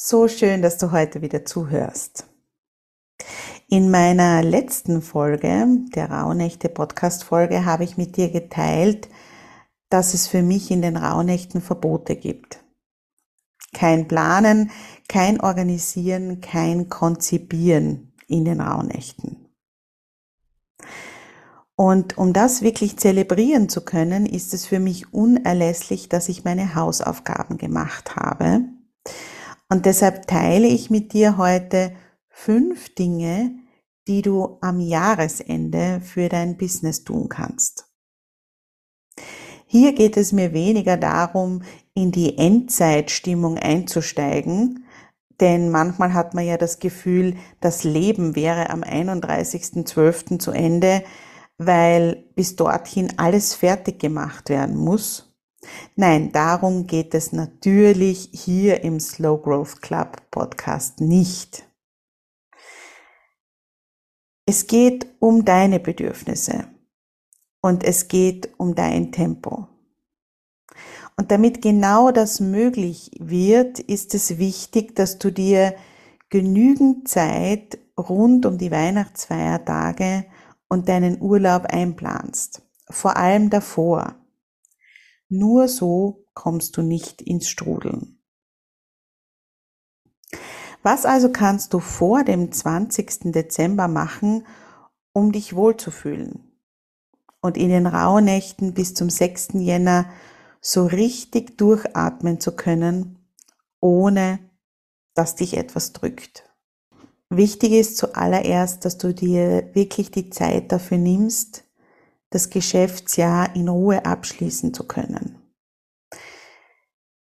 So schön, dass du heute wieder zuhörst. In meiner letzten Folge, der Rauhnächte Podcast Folge, habe ich mit dir geteilt, dass es für mich in den Rauhnächten Verbote gibt. Kein Planen, kein Organisieren, kein Konzipieren in den Rauhnächten. Und um das wirklich zelebrieren zu können, ist es für mich unerlässlich, dass ich meine Hausaufgaben gemacht habe und deshalb teile ich mit dir heute fünf Dinge, die du am Jahresende für dein Business tun kannst. Hier geht es mir weniger darum, in die Endzeitstimmung einzusteigen, denn manchmal hat man ja das Gefühl, das Leben wäre am 31.12. zu Ende, weil bis dorthin alles fertig gemacht werden muss Nein, darum geht es natürlich hier im Slow Growth Club Podcast nicht. Es geht um deine Bedürfnisse und es geht um dein Tempo. Und damit genau das möglich wird, ist es wichtig, dass du dir genügend Zeit rund um die Weihnachtsfeiertage und deinen Urlaub einplanst. Vor allem davor. Nur so kommst du nicht ins Strudeln. Was also kannst du vor dem 20. Dezember machen, um dich wohlzufühlen und in den Rauhnächten bis zum 6. Jänner so richtig durchatmen zu können, ohne dass dich etwas drückt? Wichtig ist zuallererst, dass du dir wirklich die Zeit dafür nimmst, das Geschäftsjahr in Ruhe abschließen zu können.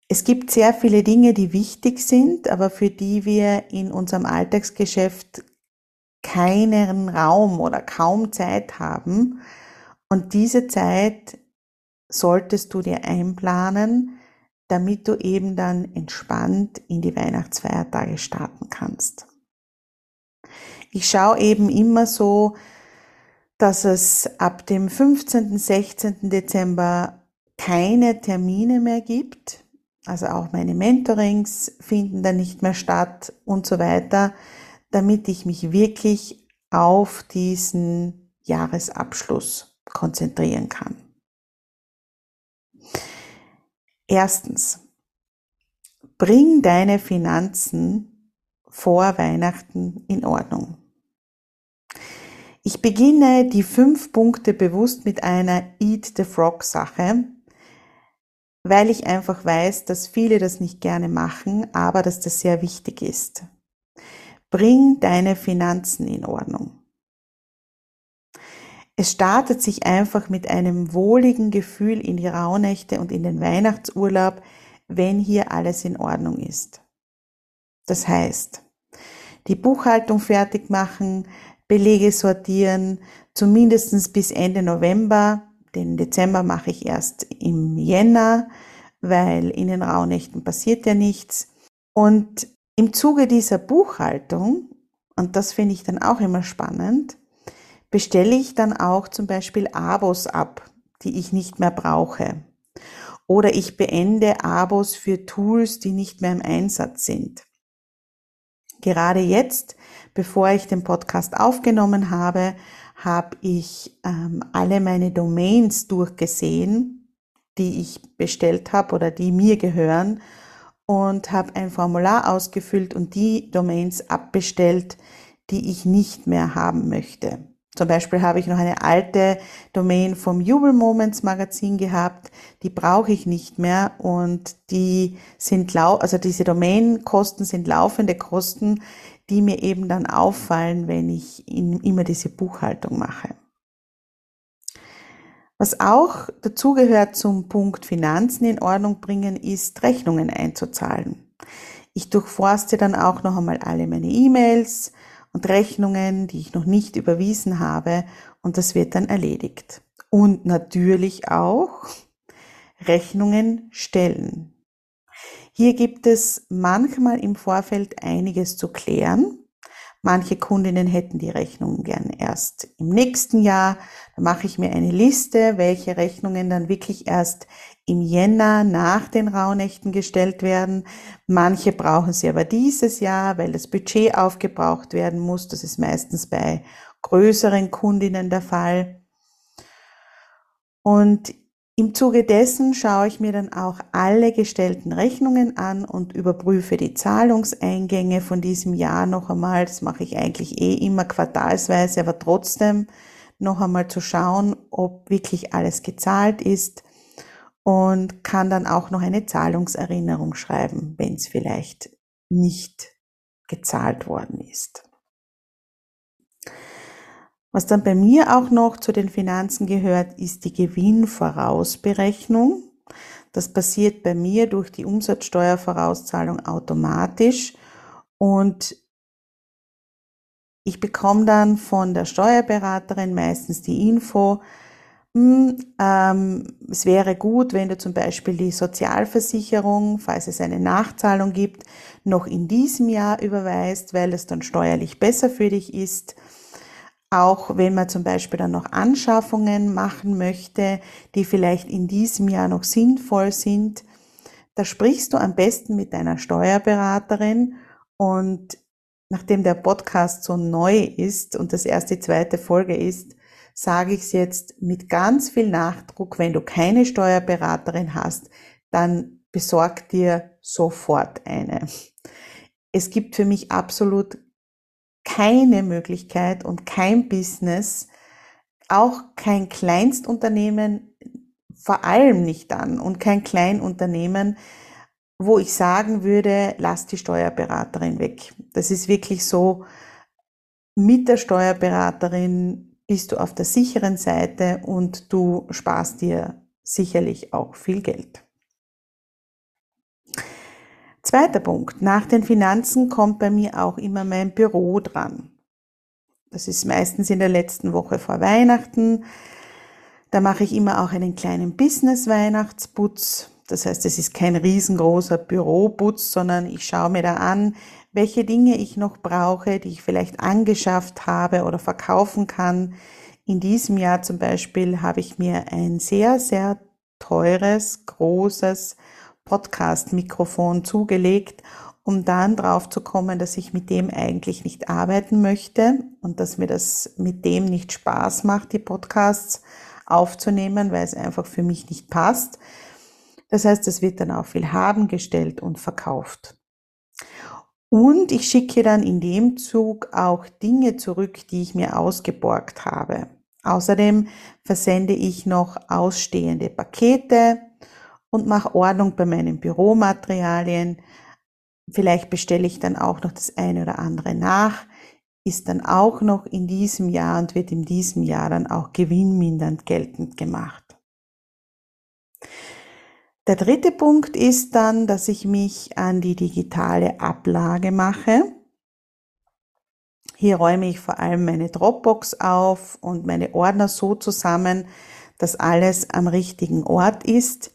Es gibt sehr viele Dinge, die wichtig sind, aber für die wir in unserem Alltagsgeschäft keinen Raum oder kaum Zeit haben. Und diese Zeit solltest du dir einplanen, damit du eben dann entspannt in die Weihnachtsfeiertage starten kannst. Ich schaue eben immer so, dass es ab dem 15., 16. Dezember keine Termine mehr gibt. Also auch meine Mentorings finden dann nicht mehr statt und so weiter, damit ich mich wirklich auf diesen Jahresabschluss konzentrieren kann. Erstens, bring deine Finanzen vor Weihnachten in Ordnung. Ich beginne die fünf Punkte bewusst mit einer Eat the Frog Sache, weil ich einfach weiß, dass viele das nicht gerne machen, aber dass das sehr wichtig ist. Bring deine Finanzen in Ordnung. Es startet sich einfach mit einem wohligen Gefühl in die Rauhnächte und in den Weihnachtsurlaub, wenn hier alles in Ordnung ist. Das heißt, die Buchhaltung fertig machen, Belege sortieren, zumindest bis Ende November. Den Dezember mache ich erst im Jänner, weil in den Rauhnächten passiert ja nichts. Und im Zuge dieser Buchhaltung, und das finde ich dann auch immer spannend, bestelle ich dann auch zum Beispiel Abos ab, die ich nicht mehr brauche. Oder ich beende Abos für Tools, die nicht mehr im Einsatz sind. Gerade jetzt, bevor ich den Podcast aufgenommen habe, habe ich ähm, alle meine Domains durchgesehen, die ich bestellt habe oder die mir gehören und habe ein Formular ausgefüllt und die Domains abbestellt, die ich nicht mehr haben möchte. Zum Beispiel habe ich noch eine alte Domain vom Jubel Moments Magazin gehabt, die brauche ich nicht mehr und die sind lau also diese Domainkosten sind laufende Kosten, die mir eben dann auffallen, wenn ich immer diese Buchhaltung mache. Was auch dazugehört zum Punkt Finanzen in Ordnung bringen, ist Rechnungen einzuzahlen. Ich durchforste dann auch noch einmal alle meine E-Mails und Rechnungen, die ich noch nicht überwiesen habe und das wird dann erledigt. Und natürlich auch Rechnungen stellen. Hier gibt es manchmal im Vorfeld einiges zu klären. Manche Kundinnen hätten die Rechnungen gern erst im nächsten Jahr. Da mache ich mir eine Liste, welche Rechnungen dann wirklich erst im Jänner nach den Rauhnächten gestellt werden. Manche brauchen sie aber dieses Jahr, weil das Budget aufgebraucht werden muss. Das ist meistens bei größeren Kundinnen der Fall. Und im Zuge dessen schaue ich mir dann auch alle gestellten Rechnungen an und überprüfe die Zahlungseingänge von diesem Jahr noch einmal. Das mache ich eigentlich eh immer quartalsweise, aber trotzdem noch einmal zu schauen, ob wirklich alles gezahlt ist und kann dann auch noch eine Zahlungserinnerung schreiben, wenn es vielleicht nicht gezahlt worden ist. Was dann bei mir auch noch zu den Finanzen gehört, ist die Gewinnvorausberechnung. Das passiert bei mir durch die Umsatzsteuervorauszahlung automatisch und ich bekomme dann von der Steuerberaterin meistens die Info, ähm, es wäre gut, wenn du zum Beispiel die Sozialversicherung, falls es eine Nachzahlung gibt, noch in diesem Jahr überweist, weil es dann steuerlich besser für dich ist. Auch wenn man zum Beispiel dann noch Anschaffungen machen möchte, die vielleicht in diesem Jahr noch sinnvoll sind, da sprichst du am besten mit deiner Steuerberaterin und nachdem der Podcast so neu ist und das erst die zweite Folge ist, sage ich es jetzt mit ganz viel Nachdruck, wenn du keine Steuerberaterin hast, dann besorg dir sofort eine. Es gibt für mich absolut keine Möglichkeit und kein Business, auch kein Kleinstunternehmen, vor allem nicht dann und kein Kleinunternehmen, wo ich sagen würde, lass die Steuerberaterin weg. Das ist wirklich so, mit der Steuerberaterin bist du auf der sicheren Seite und du sparst dir sicherlich auch viel Geld. Zweiter Punkt. Nach den Finanzen kommt bei mir auch immer mein Büro dran. Das ist meistens in der letzten Woche vor Weihnachten. Da mache ich immer auch einen kleinen Business-Weihnachtsputz. Das heißt, es ist kein riesengroßer Büroputz, sondern ich schaue mir da an, welche Dinge ich noch brauche, die ich vielleicht angeschafft habe oder verkaufen kann. In diesem Jahr zum Beispiel habe ich mir ein sehr, sehr teures, großes Podcast-Mikrofon zugelegt, um dann drauf zu kommen, dass ich mit dem eigentlich nicht arbeiten möchte und dass mir das mit dem nicht Spaß macht, die Podcasts aufzunehmen, weil es einfach für mich nicht passt. Das heißt, es wird dann auf viel haben gestellt und verkauft. Und ich schicke dann in dem Zug auch Dinge zurück, die ich mir ausgeborgt habe. Außerdem versende ich noch ausstehende Pakete, und mache Ordnung bei meinen Büromaterialien. Vielleicht bestelle ich dann auch noch das eine oder andere nach. Ist dann auch noch in diesem Jahr und wird in diesem Jahr dann auch gewinnmindernd geltend gemacht. Der dritte Punkt ist dann, dass ich mich an die digitale Ablage mache. Hier räume ich vor allem meine Dropbox auf und meine Ordner so zusammen, dass alles am richtigen Ort ist.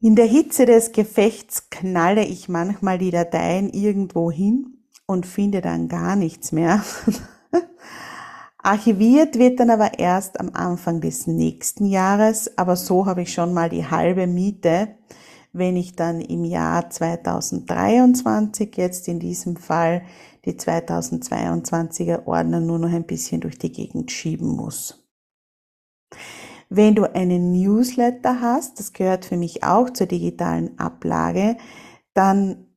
In der Hitze des Gefechts knalle ich manchmal die Dateien irgendwo hin und finde dann gar nichts mehr. Archiviert wird dann aber erst am Anfang des nächsten Jahres, aber so habe ich schon mal die halbe Miete, wenn ich dann im Jahr 2023 jetzt in diesem Fall die 2022er Ordner nur noch ein bisschen durch die Gegend schieben muss. Wenn du einen Newsletter hast, das gehört für mich auch zur digitalen Ablage, dann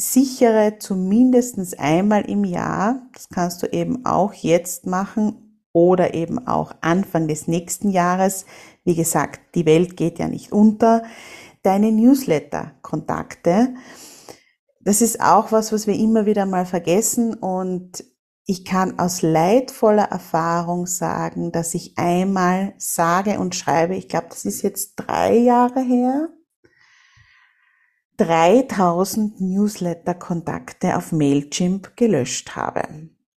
sichere zumindest einmal im Jahr, das kannst du eben auch jetzt machen oder eben auch Anfang des nächsten Jahres. Wie gesagt, die Welt geht ja nicht unter. Deine Newsletter-Kontakte. Das ist auch was, was wir immer wieder mal vergessen und ich kann aus leidvoller Erfahrung sagen, dass ich einmal sage und schreibe, ich glaube, das ist jetzt drei Jahre her, 3000 Newsletter-Kontakte auf Mailchimp gelöscht habe.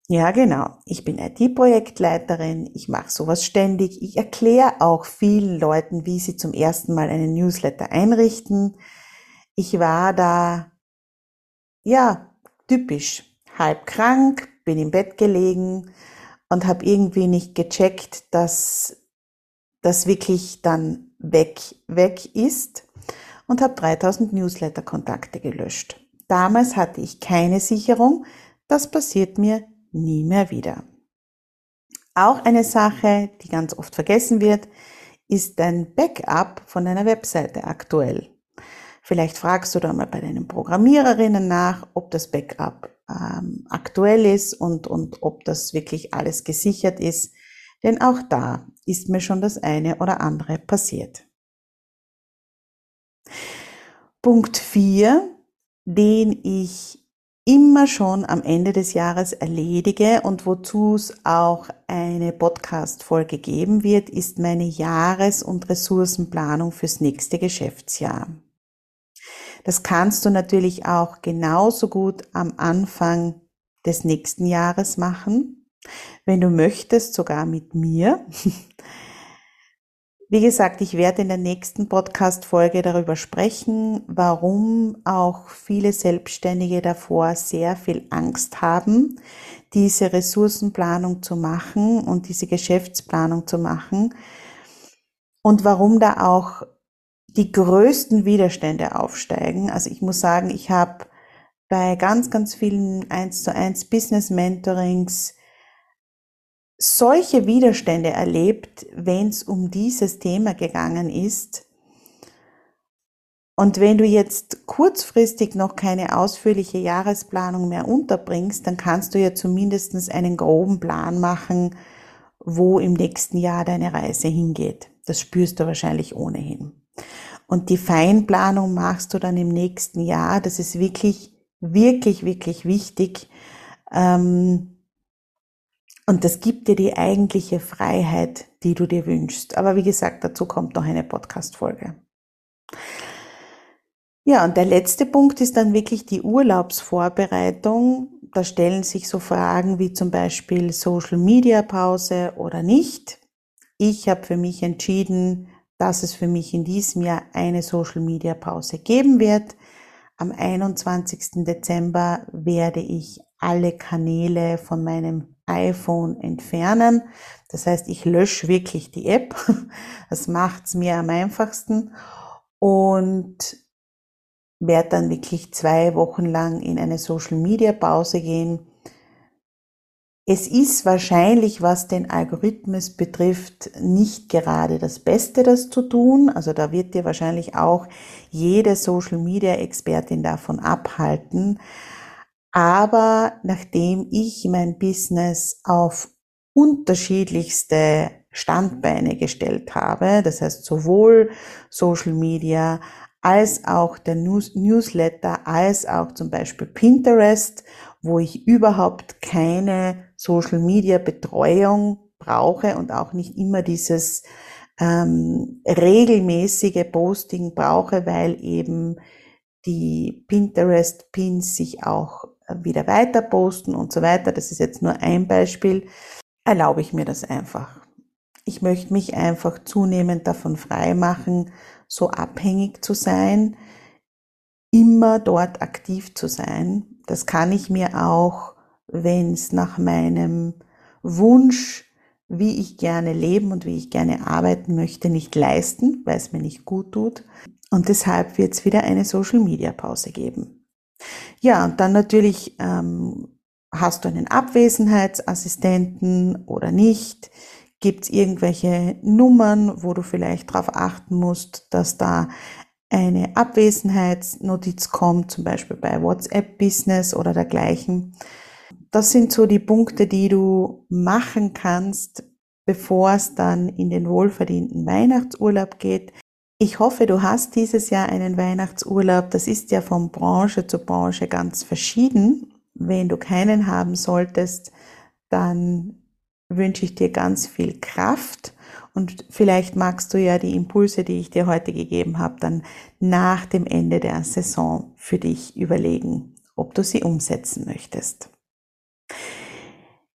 Ja, genau. Ich bin IT-Projektleiterin. Ich mache sowas ständig. Ich erkläre auch vielen Leuten, wie sie zum ersten Mal einen Newsletter einrichten. Ich war da, ja, typisch, halb krank, bin im Bett gelegen und habe irgendwie nicht gecheckt, dass das wirklich dann weg, weg ist und habe 3000 Newsletter-Kontakte gelöscht. Damals hatte ich keine Sicherung. Das passiert mir nie mehr wieder. Auch eine Sache, die ganz oft vergessen wird, ist dein Backup von deiner Webseite aktuell. Vielleicht fragst du da mal bei deinen Programmiererinnen nach, ob das Backup ähm, aktuell ist und, und ob das wirklich alles gesichert ist. Denn auch da ist mir schon das eine oder andere passiert. Punkt 4, den ich immer schon am Ende des Jahres erledige und wozu es auch eine Podcast-Folge geben wird, ist meine Jahres- und Ressourcenplanung fürs nächste Geschäftsjahr. Das kannst du natürlich auch genauso gut am Anfang des nächsten Jahres machen. Wenn du möchtest, sogar mit mir. Wie gesagt, ich werde in der nächsten Podcast-Folge darüber sprechen, warum auch viele Selbstständige davor sehr viel Angst haben, diese Ressourcenplanung zu machen und diese Geschäftsplanung zu machen und warum da auch die größten Widerstände aufsteigen. Also ich muss sagen, ich habe bei ganz, ganz vielen 1 zu 1 Business Mentorings solche Widerstände erlebt, wenn es um dieses Thema gegangen ist. Und wenn du jetzt kurzfristig noch keine ausführliche Jahresplanung mehr unterbringst, dann kannst du ja zumindest einen groben Plan machen, wo im nächsten Jahr deine Reise hingeht. Das spürst du wahrscheinlich ohnehin. Und die Feinplanung machst du dann im nächsten Jahr. Das ist wirklich, wirklich, wirklich wichtig. Ähm, und das gibt dir die eigentliche Freiheit, die du dir wünschst. Aber wie gesagt, dazu kommt noch eine Podcast-Folge. Ja, und der letzte Punkt ist dann wirklich die Urlaubsvorbereitung. Da stellen sich so Fragen wie zum Beispiel Social Media Pause oder nicht. Ich habe für mich entschieden, dass es für mich in diesem Jahr eine Social Media Pause geben wird. Am 21. Dezember werde ich alle Kanäle von meinem iPhone entfernen. Das heißt, ich lösche wirklich die App. Das macht es mir am einfachsten und werde dann wirklich zwei Wochen lang in eine Social Media Pause gehen. Es ist wahrscheinlich, was den Algorithmus betrifft, nicht gerade das Beste, das zu tun. Also da wird dir wahrscheinlich auch jede Social Media Expertin davon abhalten. Aber nachdem ich mein Business auf unterschiedlichste Standbeine gestellt habe, das heißt sowohl Social Media als auch der News Newsletter, als auch zum Beispiel Pinterest, wo ich überhaupt keine Social Media Betreuung brauche und auch nicht immer dieses ähm, regelmäßige Posting brauche, weil eben die Pinterest-Pins sich auch wieder weiter posten und so weiter. Das ist jetzt nur ein Beispiel. Erlaube ich mir das einfach. Ich möchte mich einfach zunehmend davon frei machen, so abhängig zu sein, immer dort aktiv zu sein. Das kann ich mir auch, wenn es nach meinem Wunsch, wie ich gerne leben und wie ich gerne arbeiten möchte, nicht leisten, weil es mir nicht gut tut. Und deshalb wird es wieder eine Social-Media-Pause geben. Ja, und dann natürlich ähm, hast du einen Abwesenheitsassistenten oder nicht? Gibt es irgendwelche Nummern, wo du vielleicht darauf achten musst, dass da eine Abwesenheitsnotiz kommt, zum Beispiel bei WhatsApp Business oder dergleichen. Das sind so die Punkte, die du machen kannst, bevor es dann in den wohlverdienten Weihnachtsurlaub geht. Ich hoffe, du hast dieses Jahr einen Weihnachtsurlaub. Das ist ja von Branche zu Branche ganz verschieden. Wenn du keinen haben solltest, dann wünsche ich dir ganz viel Kraft und vielleicht magst du ja die Impulse, die ich dir heute gegeben habe, dann nach dem Ende der Saison für dich überlegen, ob du sie umsetzen möchtest.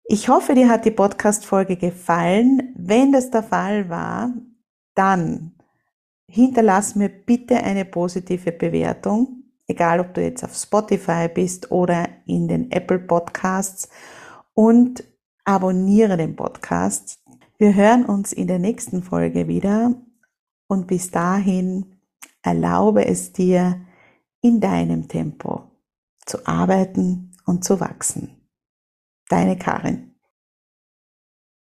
Ich hoffe, dir hat die Podcast-Folge gefallen. Wenn das der Fall war, dann hinterlass mir bitte eine positive Bewertung, egal ob du jetzt auf Spotify bist oder in den Apple Podcasts und abonniere den Podcast, wir hören uns in der nächsten Folge wieder und bis dahin erlaube es dir, in deinem Tempo zu arbeiten und zu wachsen. Deine Karin.